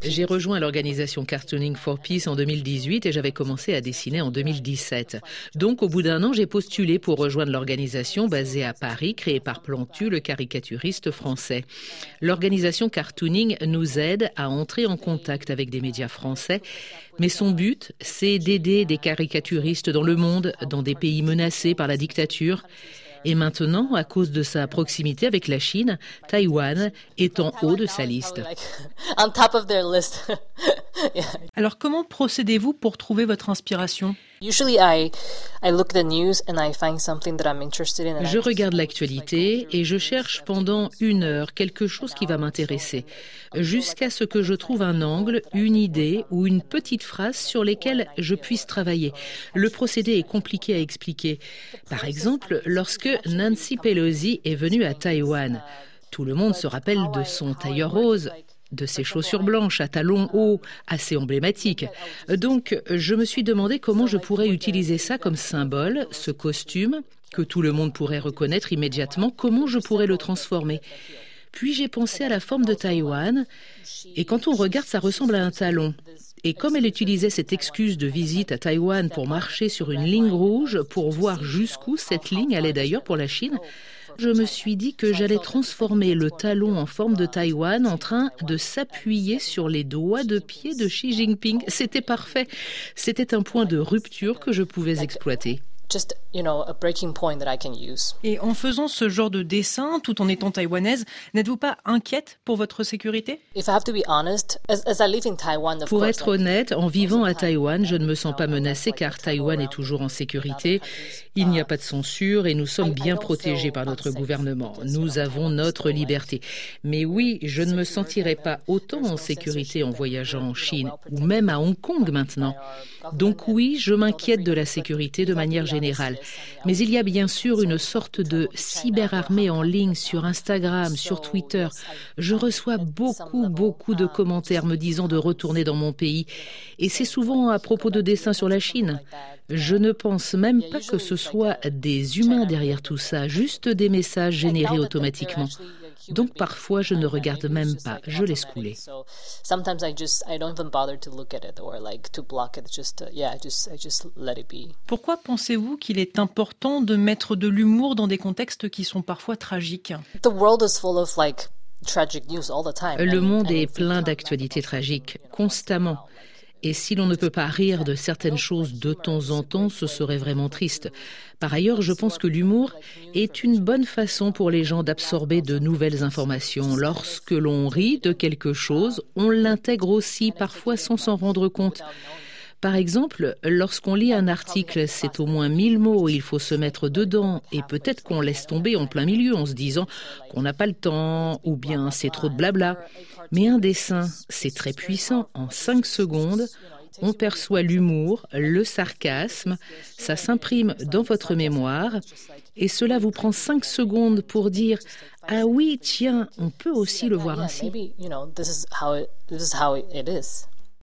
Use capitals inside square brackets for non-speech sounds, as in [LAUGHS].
J'ai rejoint l'organisation Cartooning for Peace en 2018 et j'avais commencé à dessiner en 2017. Donc au bout d'un an, j'ai postulé pour rejoindre l'organisation basée à Paris, créée par Plantu, le caricaturiste français. L'organisation Cartooning nous aide à entrer en contact avec des médias français, mais son but, c'est d'aider des caricaturistes dans le monde, dans des pays menacés par la dictature. Et maintenant, à cause de sa proximité avec la Chine, Taïwan est en haut de sa liste. [LAUGHS] [LAUGHS] Alors comment procédez-vous pour trouver votre inspiration? Je regarde l'actualité et je cherche pendant une heure quelque chose qui va m'intéresser, jusqu'à ce que je trouve un angle, une idée ou une petite phrase sur lesquelles je puisse travailler. Le procédé est compliqué à expliquer. Par exemple, lorsque Nancy Pelosi est venue à Taïwan, tout le monde se rappelle de son tailleur rose, de ses chaussures blanches à talons hauts, assez emblématiques. Donc, je me suis demandé comment je pourrais utiliser ça comme symbole, ce costume, que tout le monde pourrait reconnaître immédiatement, comment je pourrais le transformer? Puis j'ai pensé à la forme de Taïwan, et quand on regarde, ça ressemble à un talon. Et comme elle utilisait cette excuse de visite à Taïwan pour marcher sur une ligne rouge, pour voir jusqu'où cette ligne allait d'ailleurs pour la Chine, je me suis dit que j'allais transformer le talon en forme de Taïwan en train de s'appuyer sur les doigts de pied de Xi Jinping. C'était parfait. C'était un point de rupture que je pouvais exploiter. Et en faisant ce genre de dessin, tout en étant taïwanaise, n'êtes-vous pas inquiète pour votre sécurité? Pour être honnête, en vivant à Taïwan, je ne me sens pas menacée car Taïwan est toujours en sécurité. Il n'y a pas de censure et nous sommes bien protégés par notre gouvernement. Nous avons notre liberté. Mais oui, je ne me sentirai pas autant en sécurité en voyageant en Chine ou même à Hong Kong maintenant. Donc oui, je m'inquiète de la sécurité de manière générale mais il y a bien sûr une sorte de cyberarmée en ligne sur Instagram, sur Twitter. Je reçois beaucoup, beaucoup de commentaires me disant de retourner dans mon pays. Et c'est souvent à propos de dessins sur la Chine. Je ne pense même pas que ce soit des humains derrière tout ça, juste des messages générés automatiquement. Donc parfois, je ne regarde même pas, je laisse couler. Pourquoi pensez-vous qu'il est important de mettre de l'humour dans des contextes qui sont parfois tragiques? Le monde est plein d'actualités tragiques, constamment. Et si l'on ne peut pas rire de certaines choses de temps en temps, ce serait vraiment triste. Par ailleurs, je pense que l'humour est une bonne façon pour les gens d'absorber de nouvelles informations. Lorsque l'on rit de quelque chose, on l'intègre aussi parfois sans s'en rendre compte. Par exemple, lorsqu'on lit un article, c'est au moins mille mots, il faut se mettre dedans, et peut-être qu'on laisse tomber en plein milieu en se disant qu'on n'a pas le temps, ou bien c'est trop de blabla. Mais un dessin, c'est très puissant. En cinq secondes, on perçoit l'humour, le sarcasme, ça s'imprime dans votre mémoire, et cela vous prend cinq secondes pour dire Ah oui, tiens, on peut aussi le voir ainsi.